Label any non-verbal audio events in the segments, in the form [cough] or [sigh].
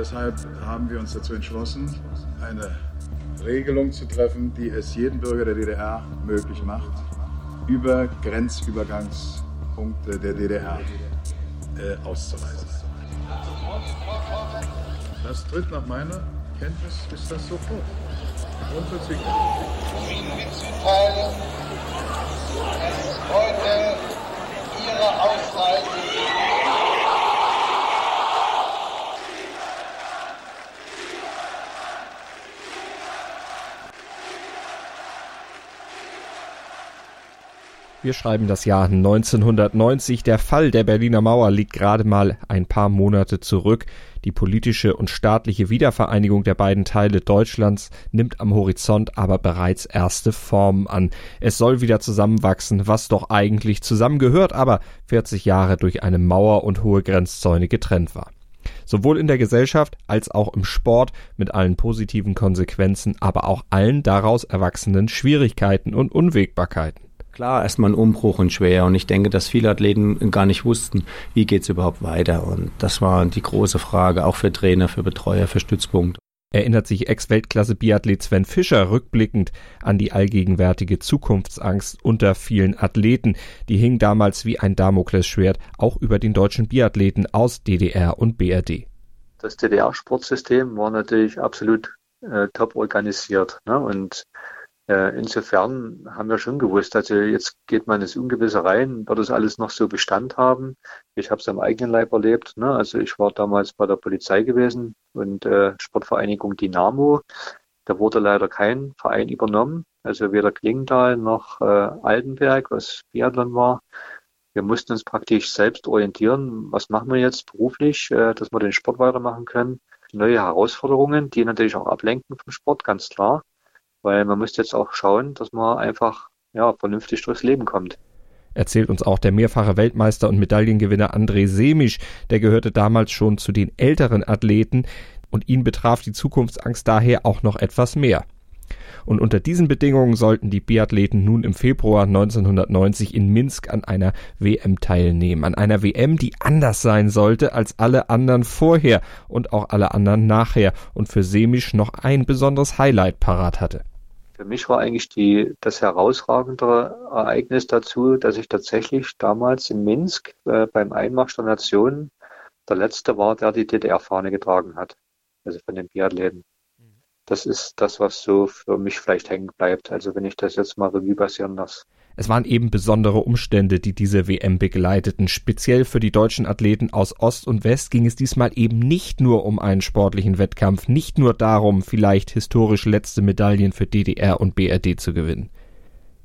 deshalb haben wir uns dazu entschlossen, eine Regelung zu treffen, die es jedem Bürger der DDR möglich macht, über Grenzübergangspunkte der DDR äh, auszureisen. Das tritt nach meiner Kenntnis, ist das so vor. Ihnen mitzuteilen, dass heute Ihre Ausreise Wir schreiben das Jahr 1990. Der Fall der Berliner Mauer liegt gerade mal ein paar Monate zurück. Die politische und staatliche Wiedervereinigung der beiden Teile Deutschlands nimmt am Horizont aber bereits erste Formen an. Es soll wieder zusammenwachsen, was doch eigentlich zusammengehört, aber 40 Jahre durch eine Mauer und hohe Grenzzäune getrennt war. Sowohl in der Gesellschaft als auch im Sport mit allen positiven Konsequenzen, aber auch allen daraus erwachsenen Schwierigkeiten und Unwägbarkeiten. Klar, erstmal ein Umbruch und schwer. Und ich denke, dass viele Athleten gar nicht wussten, wie geht's überhaupt weiter. Und das war die große Frage, auch für Trainer, für Betreuer, für Stützpunkte. Erinnert sich Ex-Weltklasse-Biathlet Sven Fischer rückblickend an die allgegenwärtige Zukunftsangst unter vielen Athleten. Die hing damals wie ein Damoklesschwert auch über den deutschen Biathleten aus DDR und BRD. Das DDR-Sportsystem war natürlich absolut äh, top organisiert. Ne? Und insofern haben wir schon gewusst, also jetzt geht man ins Ungewisse rein, wird das alles noch so Bestand haben. Ich habe es am eigenen Leib erlebt. Ne? Also ich war damals bei der Polizei gewesen und äh, Sportvereinigung Dynamo. Da wurde leider kein Verein übernommen, also weder Klingenthal noch äh, Altenberg, was Biathlon war. Wir mussten uns praktisch selbst orientieren. Was machen wir jetzt beruflich, äh, dass wir den Sport weitermachen können? Neue Herausforderungen, die natürlich auch ablenken vom Sport, ganz klar weil man müsste jetzt auch schauen, dass man einfach ja, vernünftig durchs Leben kommt. Erzählt uns auch der mehrfache Weltmeister und Medaillengewinner André Semisch, der gehörte damals schon zu den älteren Athleten und ihn betraf die Zukunftsangst daher auch noch etwas mehr. Und unter diesen Bedingungen sollten die Biathleten nun im Februar 1990 in Minsk an einer WM teilnehmen. An einer WM, die anders sein sollte als alle anderen vorher und auch alle anderen nachher und für Semisch noch ein besonderes Highlight parat hatte. Für mich war eigentlich die, das herausragendere Ereignis dazu, dass ich tatsächlich damals in Minsk äh, beim Einmarsch der Nationen der Letzte war, der die DDR-Fahne getragen hat. Also von den Biathleten. Das ist das, was so für mich vielleicht hängen bleibt. Also wenn ich das jetzt mal Revue passieren lasse. Es waren eben besondere Umstände, die diese WM begleiteten. Speziell für die deutschen Athleten aus Ost und West ging es diesmal eben nicht nur um einen sportlichen Wettkampf, nicht nur darum, vielleicht historisch letzte Medaillen für DDR und BRD zu gewinnen.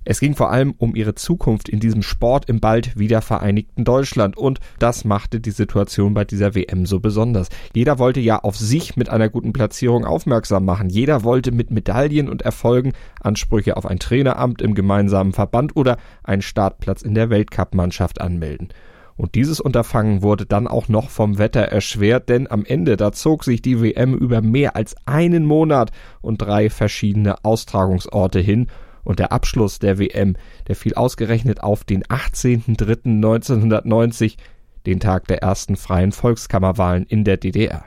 Es ging vor allem um ihre Zukunft in diesem Sport im bald wiedervereinigten Deutschland und das machte die Situation bei dieser WM so besonders. Jeder wollte ja auf sich mit einer guten Platzierung aufmerksam machen. Jeder wollte mit Medaillen und Erfolgen Ansprüche auf ein Traineramt im gemeinsamen Verband oder einen Startplatz in der Weltcup-Mannschaft anmelden. Und dieses Unterfangen wurde dann auch noch vom Wetter erschwert, denn am Ende da zog sich die WM über mehr als einen Monat und drei verschiedene Austragungsorte hin und der Abschluss der WM, der fiel ausgerechnet auf den 18.03.1990, den Tag der ersten freien Volkskammerwahlen in der DDR.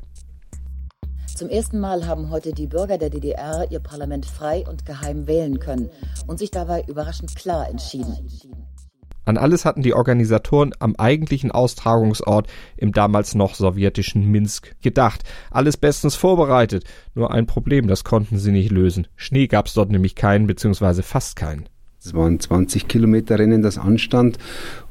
Zum ersten Mal haben heute die Bürger der DDR ihr Parlament frei und geheim wählen können und sich dabei überraschend klar entschieden. An alles hatten die Organisatoren am eigentlichen Austragungsort im damals noch sowjetischen Minsk gedacht. Alles bestens vorbereitet. Nur ein Problem, das konnten sie nicht lösen. Schnee gab's dort nämlich keinen, beziehungsweise fast keinen. Es waren 20 Kilometer Rennen, das anstand.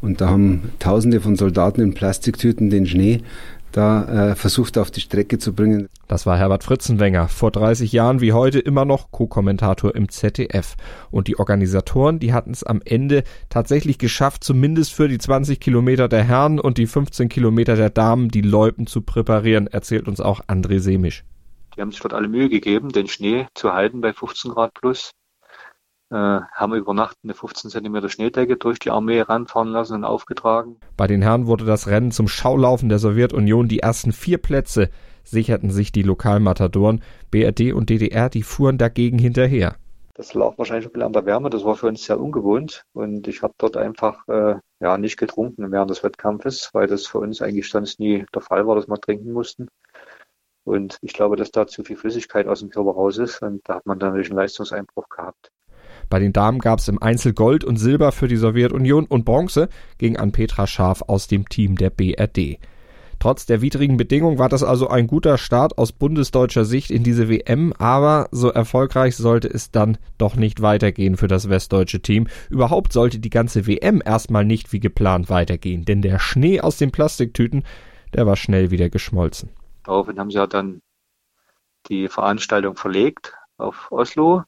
Und da haben Tausende von Soldaten in Plastiktüten den Schnee da äh, versucht auf die Strecke zu bringen. Das war Herbert Fritzenwenger, vor 30 Jahren wie heute immer noch Co-Kommentator im ZDF. Und die Organisatoren, die hatten es am Ende tatsächlich geschafft, zumindest für die 20 Kilometer der Herren und die 15 Kilometer der Damen die Loipen zu präparieren, erzählt uns auch André Semisch. Die haben sich dort alle Mühe gegeben, den Schnee zu halten bei 15 Grad plus haben über Nacht eine 15 cm Schneedecke durch die Armee ranfahren lassen und aufgetragen. Bei den Herren wurde das Rennen zum Schaulaufen der Sowjetunion. Die ersten vier Plätze sicherten sich die Lokalmatadoren. BRD und DDR, die fuhren dagegen hinterher. Das lag wahrscheinlich ein bisschen an der Wärme. Das war für uns sehr ungewohnt. Und ich habe dort einfach äh, ja nicht getrunken während des Wettkampfes, weil das für uns eigentlich sonst nie der Fall war, dass wir trinken mussten. Und ich glaube, dass da zu viel Flüssigkeit aus dem Körper raus ist. Und da hat man dann natürlich einen Leistungseinbruch gehabt. Bei den Damen gab es im Einzel Gold und Silber für die Sowjetunion und Bronze ging an Petra Scharf aus dem Team der BRD. Trotz der widrigen Bedingungen war das also ein guter Start aus bundesdeutscher Sicht in diese WM, aber so erfolgreich sollte es dann doch nicht weitergehen für das westdeutsche Team. Überhaupt sollte die ganze WM erstmal nicht wie geplant weitergehen, denn der Schnee aus den Plastiktüten, der war schnell wieder geschmolzen. Daraufhin haben sie ja dann die Veranstaltung verlegt auf Oslo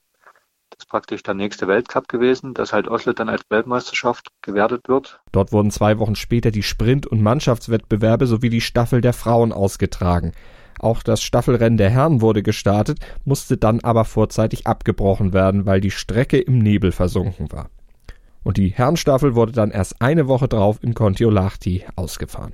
ist praktisch der nächste Weltcup gewesen, dass halt Oslo dann als Weltmeisterschaft gewertet wird. Dort wurden zwei Wochen später die Sprint- und Mannschaftswettbewerbe sowie die Staffel der Frauen ausgetragen. Auch das Staffelrennen der Herren wurde gestartet, musste dann aber vorzeitig abgebrochen werden, weil die Strecke im Nebel versunken war. Und die Herrenstaffel wurde dann erst eine Woche drauf in Kontiolahti ausgefahren.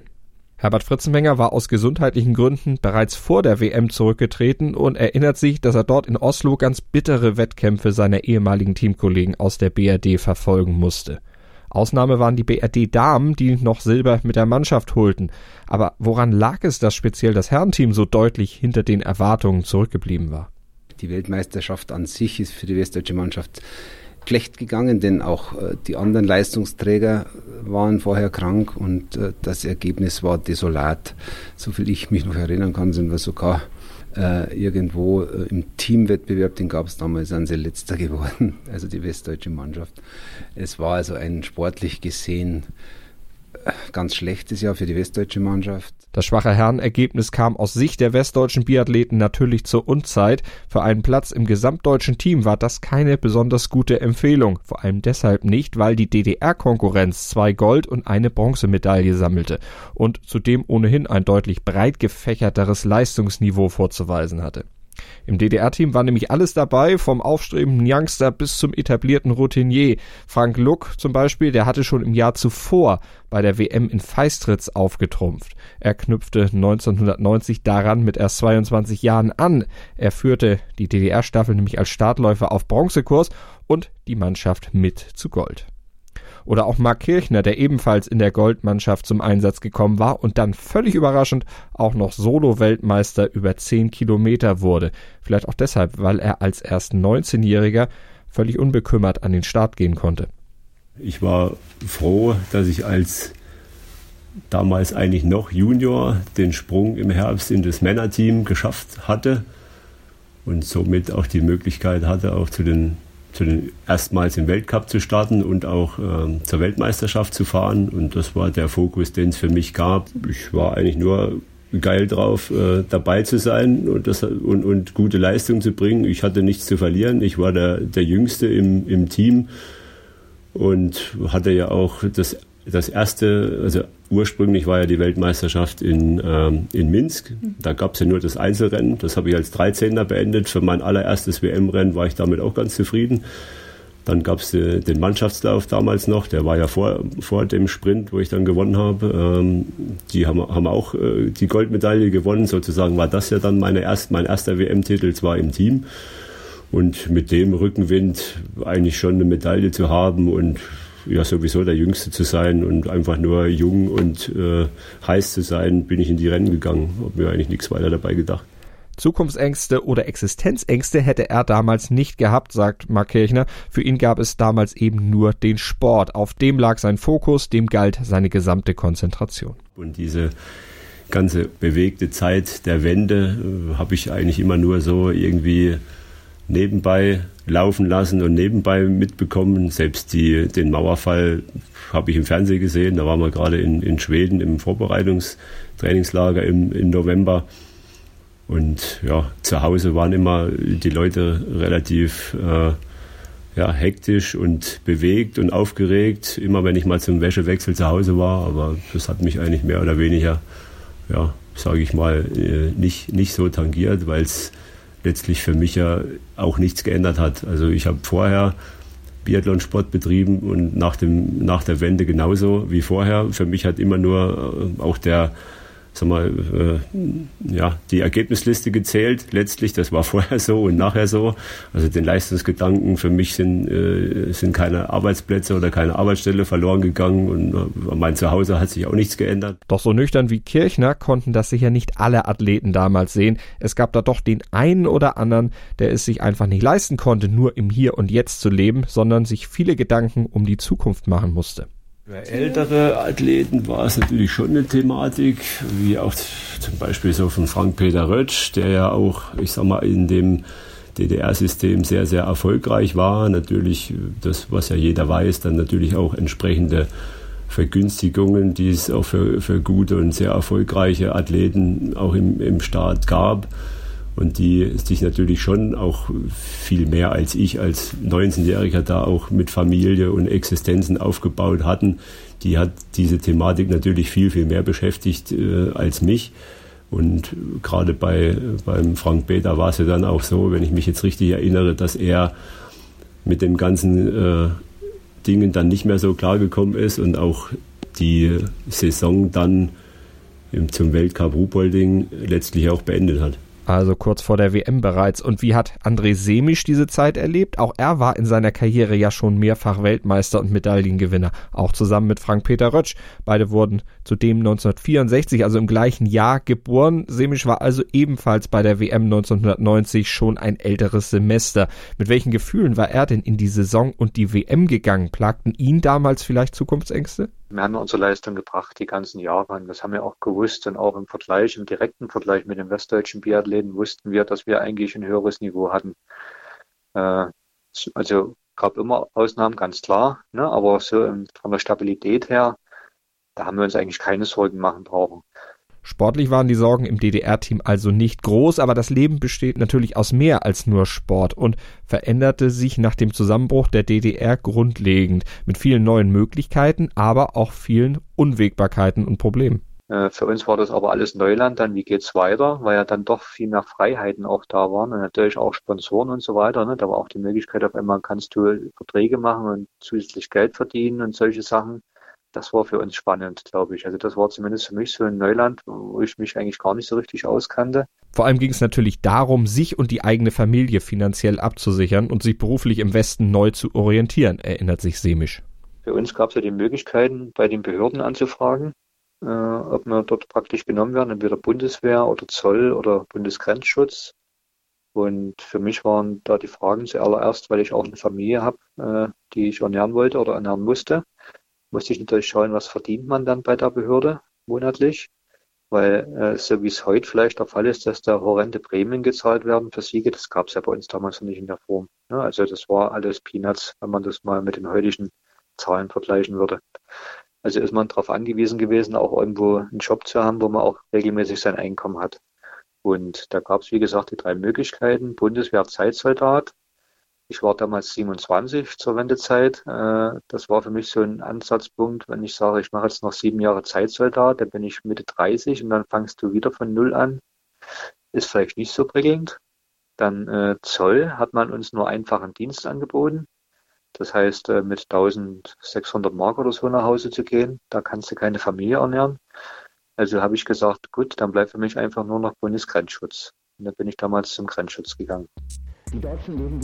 Herbert Fritzenmenger war aus gesundheitlichen Gründen bereits vor der WM zurückgetreten und erinnert sich, dass er dort in Oslo ganz bittere Wettkämpfe seiner ehemaligen Teamkollegen aus der BRD verfolgen musste. Ausnahme waren die BRD-Damen, die noch Silber mit der Mannschaft holten. Aber woran lag es, dass speziell das Herrenteam so deutlich hinter den Erwartungen zurückgeblieben war? Die Weltmeisterschaft an sich ist für die westdeutsche Mannschaft schlecht gegangen, denn auch äh, die anderen Leistungsträger waren vorher krank und äh, das Ergebnis war desolat. Soviel ich mich noch erinnern kann, sind wir sogar äh, irgendwo im Teamwettbewerb, den gab es damals, sind sie letzter [laughs] geworden, also die westdeutsche Mannschaft. Es war also ein sportlich gesehen ganz schlechtes Jahr für die westdeutsche Mannschaft. Das schwache Herrenergebnis kam aus Sicht der westdeutschen Biathleten natürlich zur Unzeit. Für einen Platz im gesamtdeutschen Team war das keine besonders gute Empfehlung. Vor allem deshalb nicht, weil die DDR-Konkurrenz zwei Gold- und eine Bronzemedaille sammelte und zudem ohnehin ein deutlich breit gefächerteres Leistungsniveau vorzuweisen hatte. Im DDR-Team war nämlich alles dabei, vom aufstrebenden Youngster bis zum etablierten Routinier. Frank Luck zum Beispiel, der hatte schon im Jahr zuvor bei der WM in Feistritz aufgetrumpft. Er knüpfte 1990 daran mit erst 22 Jahren an. Er führte die DDR-Staffel nämlich als Startläufer auf Bronzekurs und die Mannschaft mit zu Gold. Oder auch Mark Kirchner, der ebenfalls in der Goldmannschaft zum Einsatz gekommen war und dann völlig überraschend auch noch Solo-Weltmeister über 10 Kilometer wurde. Vielleicht auch deshalb, weil er als erst 19-Jähriger völlig unbekümmert an den Start gehen konnte. Ich war froh, dass ich als damals eigentlich noch Junior den Sprung im Herbst in das Männerteam geschafft hatte und somit auch die Möglichkeit hatte, auch zu den zu den erstmals im Weltcup zu starten und auch äh, zur Weltmeisterschaft zu fahren. Und das war der Fokus, den es für mich gab. Ich war eigentlich nur geil drauf, äh, dabei zu sein und, das, und, und gute Leistung zu bringen. Ich hatte nichts zu verlieren. Ich war der, der Jüngste im, im Team und hatte ja auch das, das erste, also ursprünglich war ja die Weltmeisterschaft in, ähm, in Minsk. Da gab es ja nur das Einzelrennen. Das habe ich als 13er beendet. Für mein allererstes WM-Rennen war ich damit auch ganz zufrieden. Dann gab es äh, den Mannschaftslauf damals noch, der war ja vor, vor dem Sprint, wo ich dann gewonnen habe. Ähm, die haben, haben auch äh, die Goldmedaille gewonnen. Sozusagen war das ja dann meine erst, mein erster WM-Titel, zwar im Team. Und mit dem Rückenwind eigentlich schon eine Medaille zu haben und ja sowieso der Jüngste zu sein und einfach nur jung und äh, heiß zu sein, bin ich in die Rennen gegangen. Habe mir eigentlich nichts weiter dabei gedacht. Zukunftsängste oder Existenzängste hätte er damals nicht gehabt, sagt Mark Kirchner. Für ihn gab es damals eben nur den Sport. Auf dem lag sein Fokus, dem galt seine gesamte Konzentration. Und diese ganze bewegte Zeit der Wende äh, habe ich eigentlich immer nur so irgendwie nebenbei laufen lassen und nebenbei mitbekommen. Selbst die, den Mauerfall habe ich im Fernsehen gesehen. Da waren wir gerade in, in Schweden im Vorbereitungstrainingslager im, im November. Und ja, zu Hause waren immer die Leute relativ äh, ja, hektisch und bewegt und aufgeregt, immer wenn ich mal zum Wäschewechsel zu Hause war. Aber das hat mich eigentlich mehr oder weniger, ja, sage ich mal, äh, nicht, nicht so tangiert, weil es letztlich für mich ja auch nichts geändert hat. Also ich habe vorher Biathlonsport betrieben und nach, dem, nach der Wende genauso wie vorher. Für mich hat immer nur äh, auch der sag mal, äh, ja, die Ergebnisliste gezählt. Letztlich, das war [laughs] vorher so und nachher so. Also den Leistungsgedanken für mich sind, äh, sind keine Arbeitsplätze oder keine Arbeitsstelle verloren gegangen und äh, mein Zuhause hat sich auch nichts geändert. Doch so nüchtern wie Kirchner konnten das sicher nicht alle Athleten damals sehen. Es gab da doch den einen oder anderen, der es sich einfach nicht leisten konnte, nur im Hier und Jetzt zu leben, sondern sich viele Gedanken um die Zukunft machen musste. Für ältere Athleten war es natürlich schon eine Thematik, wie auch zum Beispiel so von Frank-Peter Rötsch, der ja auch, ich sag mal, in dem DDR-System sehr, sehr erfolgreich war. Natürlich, das, was ja jeder weiß, dann natürlich auch entsprechende Vergünstigungen, die es auch für, für gute und sehr erfolgreiche Athleten auch im, im Staat gab und die sich natürlich schon auch viel mehr als ich als 19-Jähriger da auch mit Familie und Existenzen aufgebaut hatten. Die hat diese Thematik natürlich viel, viel mehr beschäftigt äh, als mich. Und gerade bei, beim Frank Beta war es ja dann auch so, wenn ich mich jetzt richtig erinnere, dass er mit den ganzen äh, Dingen dann nicht mehr so klargekommen ist und auch die Saison dann zum Weltcup Ruhpolding letztlich auch beendet hat also kurz vor der WM bereits. Und wie hat André Semisch diese Zeit erlebt? Auch er war in seiner Karriere ja schon mehrfach Weltmeister und Medaillengewinner, auch zusammen mit Frank-Peter Rötsch. Beide wurden zudem 1964, also im gleichen Jahr, geboren. Semisch war also ebenfalls bei der WM 1990 schon ein älteres Semester. Mit welchen Gefühlen war er denn in die Saison und die WM gegangen? Plagten ihn damals vielleicht Zukunftsängste? Wir haben unsere Leistung gebracht die ganzen Jahre. Und das haben wir auch gewusst. Und auch im Vergleich, im direkten Vergleich mit den westdeutschen Biathleten wussten wir, dass wir eigentlich ein höheres Niveau hatten. Äh, also gab immer Ausnahmen, ganz klar. Ne? Aber so von der Stabilität her, da haben wir uns eigentlich keine Sorgen machen brauchen. Sportlich waren die Sorgen im DDR-Team also nicht groß, aber das Leben besteht natürlich aus mehr als nur Sport und veränderte sich nach dem Zusammenbruch der DDR grundlegend mit vielen neuen Möglichkeiten, aber auch vielen Unwägbarkeiten und Problemen. Äh, für uns war das aber alles Neuland. Dann, wie geht's weiter? Weil ja dann doch viel mehr Freiheiten auch da waren und natürlich auch Sponsoren und so weiter. Ne? Da war auch die Möglichkeit, auf einmal kannst du Verträge machen und zusätzlich Geld verdienen und solche Sachen das war für uns spannend, glaube ich. Also das war zumindest für mich so ein Neuland, wo ich mich eigentlich gar nicht so richtig auskannte. Vor allem ging es natürlich darum, sich und die eigene Familie finanziell abzusichern und sich beruflich im Westen neu zu orientieren, erinnert sich Semisch. Für uns gab es ja die Möglichkeiten, bei den Behörden anzufragen, äh, ob wir dort praktisch genommen werden, entweder Bundeswehr oder Zoll oder Bundesgrenzschutz. Und für mich waren da die Fragen zuallererst, weil ich auch eine Familie habe, äh, die ich ernähren wollte oder ernähren musste musste ich natürlich schauen, was verdient man dann bei der Behörde monatlich. Weil äh, so wie es heute vielleicht der Fall ist, dass da horrende Prämien gezahlt werden für Siege, das gab es ja bei uns damals noch nicht in der Form. Ne? Also das war alles Peanuts, wenn man das mal mit den heutigen Zahlen vergleichen würde. Also ist man darauf angewiesen gewesen, auch irgendwo einen Job zu haben, wo man auch regelmäßig sein Einkommen hat. Und da gab es, wie gesagt, die drei Möglichkeiten. Bundeswehr Zeitsoldat, ich war damals 27 zur Wendezeit. Äh, das war für mich so ein Ansatzpunkt, wenn ich sage, ich mache jetzt noch sieben Jahre Zeitsoldat, dann bin ich Mitte 30 und dann fangst du wieder von Null an. Ist vielleicht nicht so prickelnd. Dann äh, Zoll hat man uns nur einfachen Dienst angeboten. Das heißt, äh, mit 1600 Mark oder so nach Hause zu gehen, da kannst du keine Familie ernähren. Also habe ich gesagt, gut, dann bleibt für mich einfach nur noch Bundesgrenzschutz. Und dann bin ich damals zum Grenzschutz gegangen. Die Deutschen,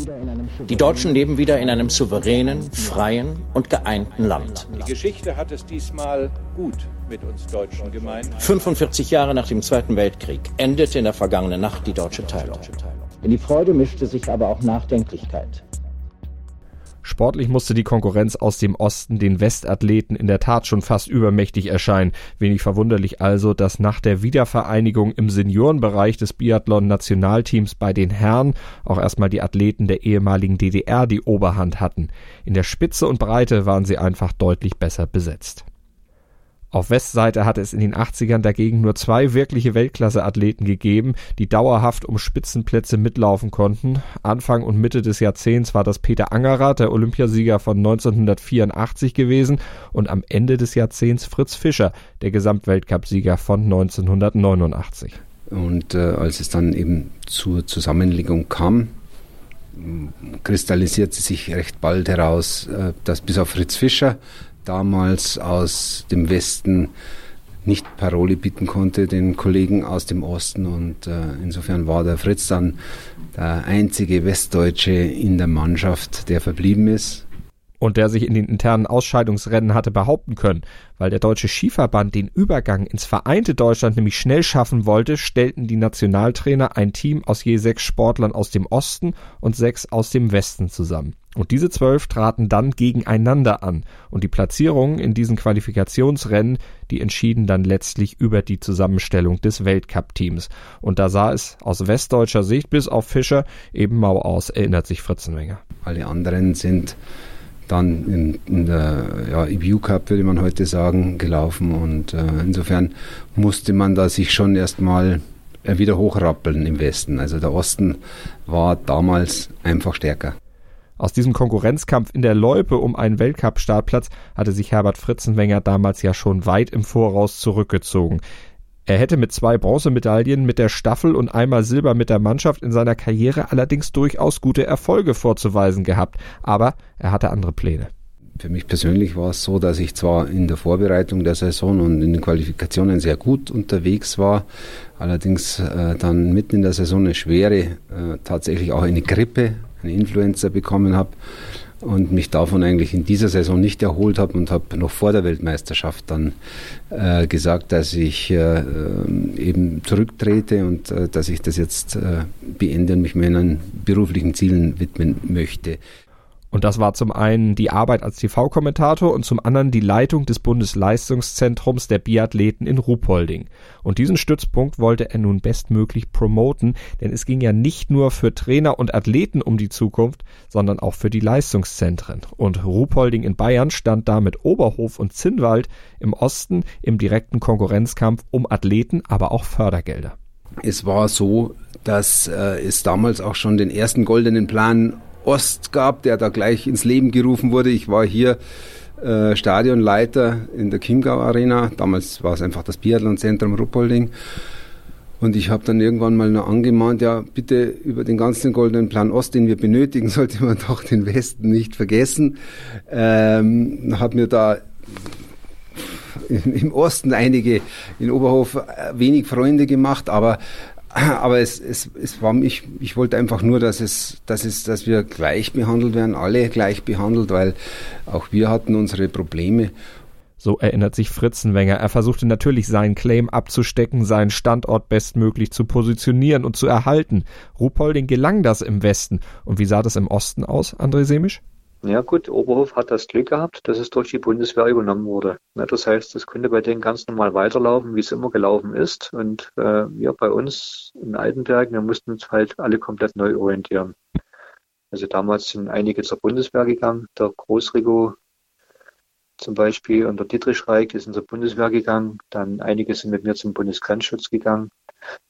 die Deutschen leben wieder in einem souveränen, freien und geeinten Land. Die Geschichte hat es diesmal gut mit uns Deutschen gemeint. 45 Jahre nach dem Zweiten Weltkrieg endete in der vergangenen Nacht die deutsche Teilung. In die Freude mischte sich aber auch Nachdenklichkeit. Sportlich musste die Konkurrenz aus dem Osten den Westathleten in der Tat schon fast übermächtig erscheinen. Wenig verwunderlich also, dass nach der Wiedervereinigung im Seniorenbereich des Biathlon-Nationalteams bei den Herren auch erstmal die Athleten der ehemaligen DDR die Oberhand hatten. In der Spitze und Breite waren sie einfach deutlich besser besetzt. Auf Westseite hatte es in den 80ern dagegen nur zwei wirkliche Weltklasse-Athleten gegeben, die dauerhaft um Spitzenplätze mitlaufen konnten. Anfang und Mitte des Jahrzehnts war das Peter Angerer, der Olympiasieger von 1984 gewesen, und am Ende des Jahrzehnts Fritz Fischer, der Gesamtweltcupsieger von 1989. Und äh, als es dann eben zur Zusammenlegung kam, kristallisierte sich recht bald heraus, äh, dass bis auf Fritz Fischer damals aus dem Westen nicht Paroli bieten konnte, den Kollegen aus dem Osten. Und äh, insofern war der Fritz dann der einzige Westdeutsche in der Mannschaft, der verblieben ist und der sich in den internen Ausscheidungsrennen hatte behaupten können. Weil der Deutsche Skiverband den Übergang ins vereinte Deutschland nämlich schnell schaffen wollte, stellten die Nationaltrainer ein Team aus je sechs Sportlern aus dem Osten und sechs aus dem Westen zusammen. Und diese zwölf traten dann gegeneinander an. Und die Platzierungen in diesen Qualifikationsrennen, die entschieden dann letztlich über die Zusammenstellung des Weltcup-Teams. Und da sah es aus westdeutscher Sicht bis auf Fischer eben mau aus, erinnert sich Fritzenwenger. Alle anderen sind dann in, in der ja, EBU Cup, würde man heute sagen, gelaufen. Und äh, insofern musste man da sich schon erstmal äh, wieder hochrappeln im Westen. Also der Osten war damals einfach stärker. Aus diesem Konkurrenzkampf in der Loipe um einen Weltcup-Startplatz hatte sich Herbert Fritzenwenger damals ja schon weit im Voraus zurückgezogen. Er hätte mit zwei Bronzemedaillen mit der Staffel und einmal Silber mit der Mannschaft in seiner Karriere allerdings durchaus gute Erfolge vorzuweisen gehabt, aber er hatte andere Pläne. Für mich persönlich war es so, dass ich zwar in der Vorbereitung der Saison und in den Qualifikationen sehr gut unterwegs war, allerdings äh, dann mitten in der Saison eine schwere, äh, tatsächlich auch eine Grippe, eine Influenza bekommen habe und mich davon eigentlich in dieser Saison nicht erholt habe und habe noch vor der Weltmeisterschaft dann äh, gesagt, dass ich äh, ähm, eben zurücktrete und äh, dass ich das jetzt äh, beende und mich meinen beruflichen Zielen widmen möchte. Und das war zum einen die Arbeit als TV-Kommentator und zum anderen die Leitung des Bundesleistungszentrums der Biathleten in Ruhpolding. Und diesen Stützpunkt wollte er nun bestmöglich promoten, denn es ging ja nicht nur für Trainer und Athleten um die Zukunft, sondern auch für die Leistungszentren. Und Ruhpolding in Bayern stand da mit Oberhof und Zinnwald im Osten im direkten Konkurrenzkampf um Athleten, aber auch Fördergelder. Es war so, dass äh, es damals auch schon den ersten goldenen Plan Ost gab, der da gleich ins Leben gerufen wurde. Ich war hier äh, Stadionleiter in der Chiemgau Arena. Damals war es einfach das Biathlonzentrum Ruppolding. Und ich habe dann irgendwann mal noch angemahnt, ja, bitte über den ganzen goldenen Plan Ost, den wir benötigen, [laughs] sollte man doch den Westen nicht vergessen. Ähm, habe mir da im Osten einige in Oberhof äh, wenig Freunde gemacht, aber aber es, es, es war mich, ich wollte einfach nur, dass es, dass es, dass wir gleich behandelt werden, alle gleich behandelt, weil auch wir hatten unsere Probleme. So erinnert sich Fritzenwenger. Er versuchte natürlich seinen Claim abzustecken, seinen Standort bestmöglich zu positionieren und zu erhalten. Ruhpolding gelang das im Westen. Und wie sah das im Osten aus, André Semisch? Ja gut, Oberhof hat das Glück gehabt, dass es durch die Bundeswehr übernommen wurde. Das heißt, es konnte bei denen ganz normal weiterlaufen, wie es immer gelaufen ist. Und äh, wir bei uns in Altenberg, wir mussten uns halt alle komplett neu orientieren. Also damals sind einige zur Bundeswehr gegangen, der Großrigo zum Beispiel und der Dietrich Reich die sind zur Bundeswehr gegangen. Dann einige sind mit mir zum Bundesgrenzschutz gegangen.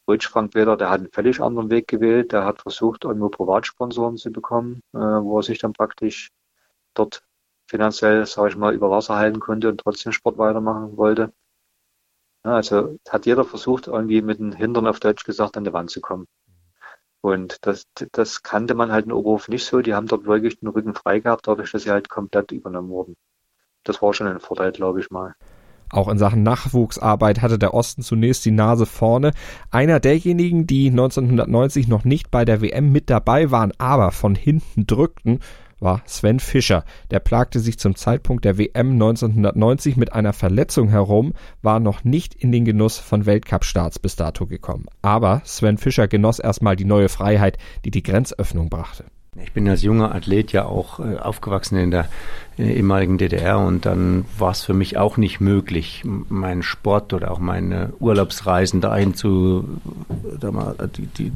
Rutsch Frank Peter, der hat einen völlig anderen Weg gewählt. Der hat versucht, irgendwo Privatsponsoren zu bekommen, äh, wo er sich dann praktisch dort finanziell, sage ich mal, über Wasser halten konnte und trotzdem Sport weitermachen wollte. Ja, also hat jeder versucht, irgendwie mit den Hintern auf Deutsch gesagt an die Wand zu kommen. Und das, das kannte man halt in Oberhof nicht so. Die haben dort wirklich den Rücken frei gehabt, dadurch, dass sie halt komplett übernommen wurden. Das war schon ein Vorteil, glaube ich mal. Auch in Sachen Nachwuchsarbeit hatte der Osten zunächst die Nase vorne. Einer derjenigen, die 1990 noch nicht bei der WM mit dabei waren, aber von hinten drückten, war Sven Fischer. Der plagte sich zum Zeitpunkt der WM 1990 mit einer Verletzung herum, war noch nicht in den Genuss von Weltcup-Starts bis dato gekommen. Aber Sven Fischer genoss erstmal die neue Freiheit, die die Grenzöffnung brachte. Ich bin als junger Athlet ja auch äh, aufgewachsen in der, der ehemaligen DDR und dann war es für mich auch nicht möglich, meinen Sport oder auch meine Urlaubsreisen dahin zu,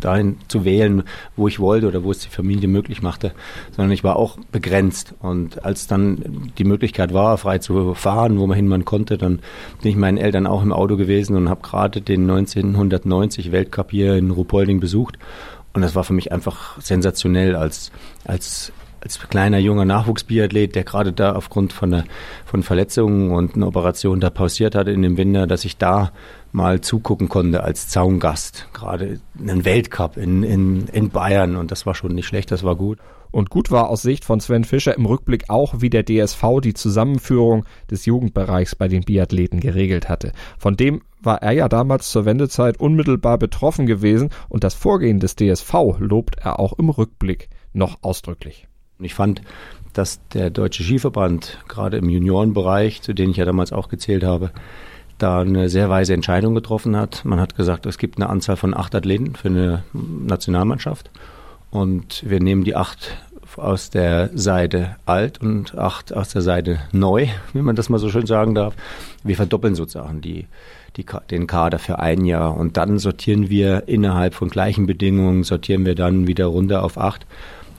dahin zu wählen, wo ich wollte oder wo es die Familie möglich machte, sondern ich war auch begrenzt. Und als dann die Möglichkeit war, frei zu fahren, wo man hin man konnte, dann bin ich meinen Eltern auch im Auto gewesen und habe gerade den 1990 Weltcup hier in Ruhpolding besucht. Und das war für mich einfach sensationell als, als, als kleiner junger Nachwuchsbiathlet, der gerade da aufgrund von, der, von Verletzungen und einer Operation da pausiert hatte in dem Winter, dass ich da mal zugucken konnte als Zaungast. Gerade einen Weltcup in, in, in Bayern und das war schon nicht schlecht, das war gut. Und gut war aus Sicht von Sven Fischer im Rückblick auch, wie der DSV die Zusammenführung des Jugendbereichs bei den Biathleten geregelt hatte. Von dem war er ja damals zur Wendezeit unmittelbar betroffen gewesen und das Vorgehen des DSV lobt er auch im Rückblick noch ausdrücklich. Ich fand, dass der Deutsche Skiverband gerade im Juniorenbereich, zu denen ich ja damals auch gezählt habe, da eine sehr weise Entscheidung getroffen hat. Man hat gesagt, es gibt eine Anzahl von acht Athleten für eine Nationalmannschaft und wir nehmen die acht aus der Seite alt und acht aus der Seite neu, [laughs] wie man das mal so schön sagen darf. Wir verdoppeln sozusagen die, die, den Kader für ein Jahr und dann sortieren wir innerhalb von gleichen Bedingungen, sortieren wir dann wieder runter auf acht.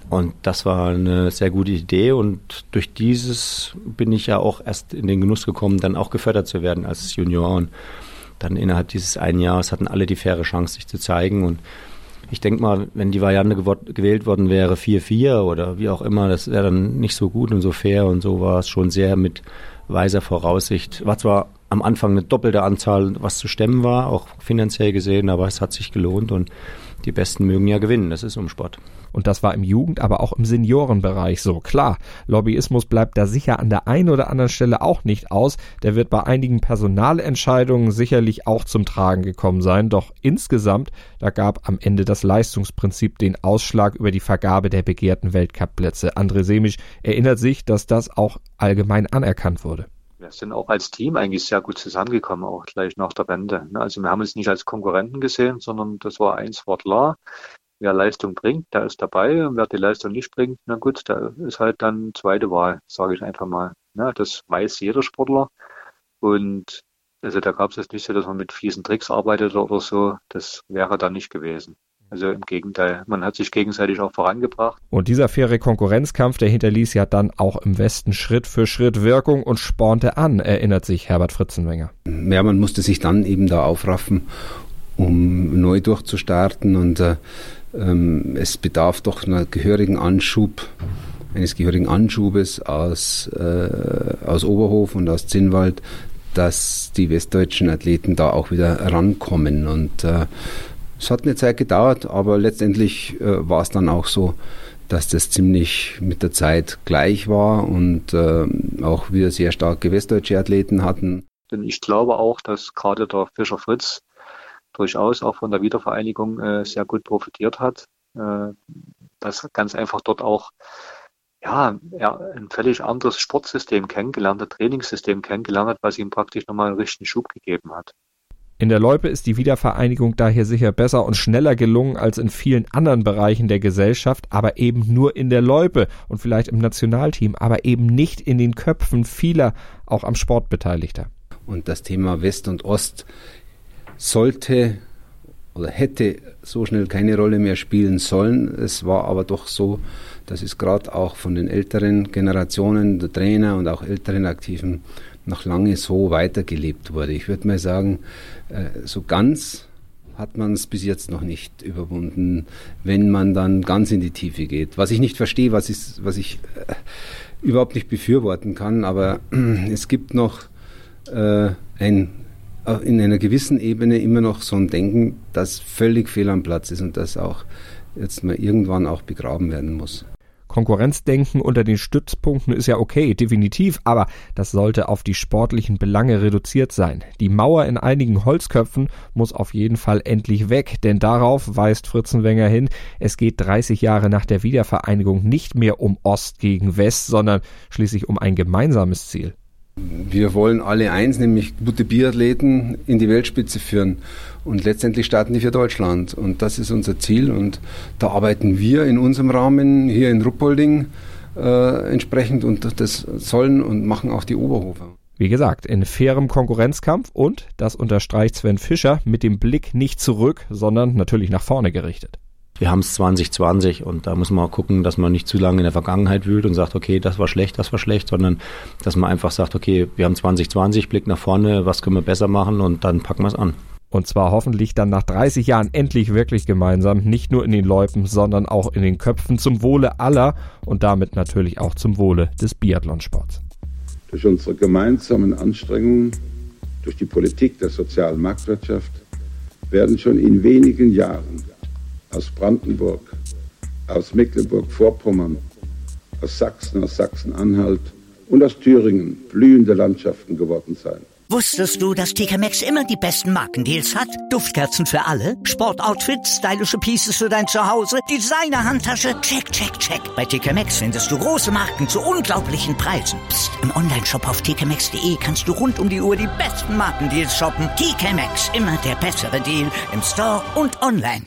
Und das war eine sehr gute Idee und durch dieses bin ich ja auch erst in den Genuss gekommen, dann auch gefördert zu werden als Junior und dann innerhalb dieses einen Jahres hatten alle die faire Chance, sich zu zeigen und ich denke mal, wenn die Variante gewählt worden wäre, 4-4 oder wie auch immer, das wäre dann nicht so gut und so fair und so war es schon sehr mit weiser Voraussicht. War zwar am Anfang eine doppelte Anzahl, was zu stemmen war, auch finanziell gesehen, aber es hat sich gelohnt und die Besten mögen ja gewinnen, das ist Umsport. Und das war im Jugend, aber auch im Seniorenbereich so. Klar, Lobbyismus bleibt da sicher an der einen oder anderen Stelle auch nicht aus. Der wird bei einigen Personalentscheidungen sicherlich auch zum Tragen gekommen sein. Doch insgesamt, da gab am Ende das Leistungsprinzip den Ausschlag über die Vergabe der begehrten Weltcupplätze. André Semisch erinnert sich, dass das auch allgemein anerkannt wurde wir sind auch als Team eigentlich sehr gut zusammengekommen, auch gleich nach der Wende. Ne? Also wir haben uns nicht als Konkurrenten gesehen, sondern das war eins Wort klar. Wer Leistung bringt, der ist dabei. Und wer die Leistung nicht bringt, na gut, der ist halt dann zweite Wahl, sage ich einfach mal. Ne? Das weiß jeder Sportler. Und also da gab es jetzt nicht so, dass man mit fiesen Tricks arbeitet oder so. Das wäre dann nicht gewesen. Also im Gegenteil, man hat sich gegenseitig auch vorangebracht. Und dieser faire Konkurrenzkampf, der hinterließ ja dann auch im Westen Schritt für Schritt Wirkung und spornte an, erinnert sich Herbert Fritzenwenger. Ja, man musste sich dann eben da aufraffen, um neu durchzustarten und äh, ähm, es bedarf doch einer gehörigen Anschub, eines gehörigen Anschubes aus, äh, aus Oberhof und aus Zinnwald, dass die westdeutschen Athleten da auch wieder rankommen und äh, es hat eine Zeit gedauert, aber letztendlich äh, war es dann auch so, dass das ziemlich mit der Zeit gleich war und äh, auch wir sehr starke westdeutsche Athleten hatten. Denn ich glaube auch, dass gerade der Fischer Fritz durchaus auch von der Wiedervereinigung äh, sehr gut profitiert hat. Äh, dass ganz einfach dort auch ja, ein völlig anderes Sportsystem kennengelernt hat, Trainingssystem kennengelernt hat, was ihm praktisch nochmal einen richtigen Schub gegeben hat. In der Loipe ist die Wiedervereinigung daher sicher besser und schneller gelungen als in vielen anderen Bereichen der Gesellschaft, aber eben nur in der Loipe und vielleicht im Nationalteam, aber eben nicht in den Köpfen vieler, auch am Sport Beteiligter. Und das Thema West und Ost sollte oder hätte so schnell keine Rolle mehr spielen sollen. Es war aber doch so, dass es gerade auch von den älteren Generationen der Trainer und auch älteren Aktiven noch lange so weitergelebt wurde. Ich würde mal sagen, äh, so ganz hat man es bis jetzt noch nicht überwunden, wenn man dann ganz in die Tiefe geht. Was ich nicht verstehe, was, ist, was ich äh, überhaupt nicht befürworten kann, aber [clears throat] es gibt noch äh, ein, äh, in einer gewissen Ebene immer noch so ein Denken, das völlig fehl am Platz ist und das auch jetzt mal irgendwann auch begraben werden muss. Konkurrenzdenken unter den Stützpunkten ist ja okay, definitiv, aber das sollte auf die sportlichen Belange reduziert sein. Die Mauer in einigen Holzköpfen muss auf jeden Fall endlich weg, denn darauf weist Fritzenwenger hin, es geht 30 Jahre nach der Wiedervereinigung nicht mehr um Ost gegen West, sondern schließlich um ein gemeinsames Ziel. Wir wollen alle eins, nämlich gute Biathleten in die Weltspitze führen. Und letztendlich starten die für Deutschland. Und das ist unser Ziel. Und da arbeiten wir in unserem Rahmen hier in Ruppolding äh, entsprechend und das sollen und machen auch die Oberhofer. Wie gesagt, in fairem Konkurrenzkampf und, das unterstreicht Sven Fischer, mit dem Blick nicht zurück, sondern natürlich nach vorne gerichtet. Wir haben es 2020 und da muss man auch gucken, dass man nicht zu lange in der Vergangenheit wühlt und sagt, okay, das war schlecht, das war schlecht, sondern dass man einfach sagt, okay, wir haben 2020, Blick nach vorne, was können wir besser machen und dann packen wir es an. Und zwar hoffentlich dann nach 30 Jahren endlich wirklich gemeinsam, nicht nur in den Läupen, sondern auch in den Köpfen zum Wohle aller und damit natürlich auch zum Wohle des Biathlonsports. Durch unsere gemeinsamen Anstrengungen, durch die Politik der sozialen Marktwirtschaft werden schon in wenigen Jahren aus Brandenburg, aus Mecklenburg-Vorpommern, aus Sachsen, aus Sachsen-Anhalt und aus Thüringen blühende Landschaften geworden sein. Wusstest du, dass TK Maxx immer die besten Markendeals hat? Duftkerzen für alle, Sportoutfits, stylische Pieces für dein Zuhause, Designer-Handtasche, check, check, check. Bei TK Maxx findest du große Marken zu unglaublichen Preisen. Psst. im Onlineshop auf tkmaxx.de kannst du rund um die Uhr die besten Markendeals shoppen. TK Maxx, immer der bessere Deal im Store und online.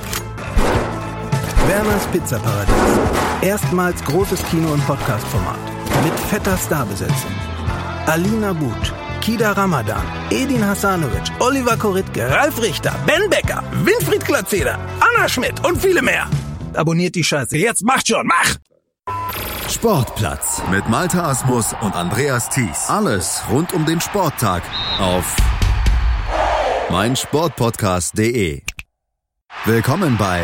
Werners Pizzaparadies. Erstmals großes Kino- und Podcast-Format. Mit fetter Starbesetzung. Alina But, Kida Ramadan, Edin Hasanovic, Oliver Koritke, Ralf Richter, Ben Becker, Winfried Glatzeder, Anna Schmidt und viele mehr. Abonniert die Scheiße. Jetzt macht schon, mach! Sportplatz mit Malta Asmus und Andreas Thies. Alles rund um den Sporttag auf meinsportpodcast.de. Willkommen bei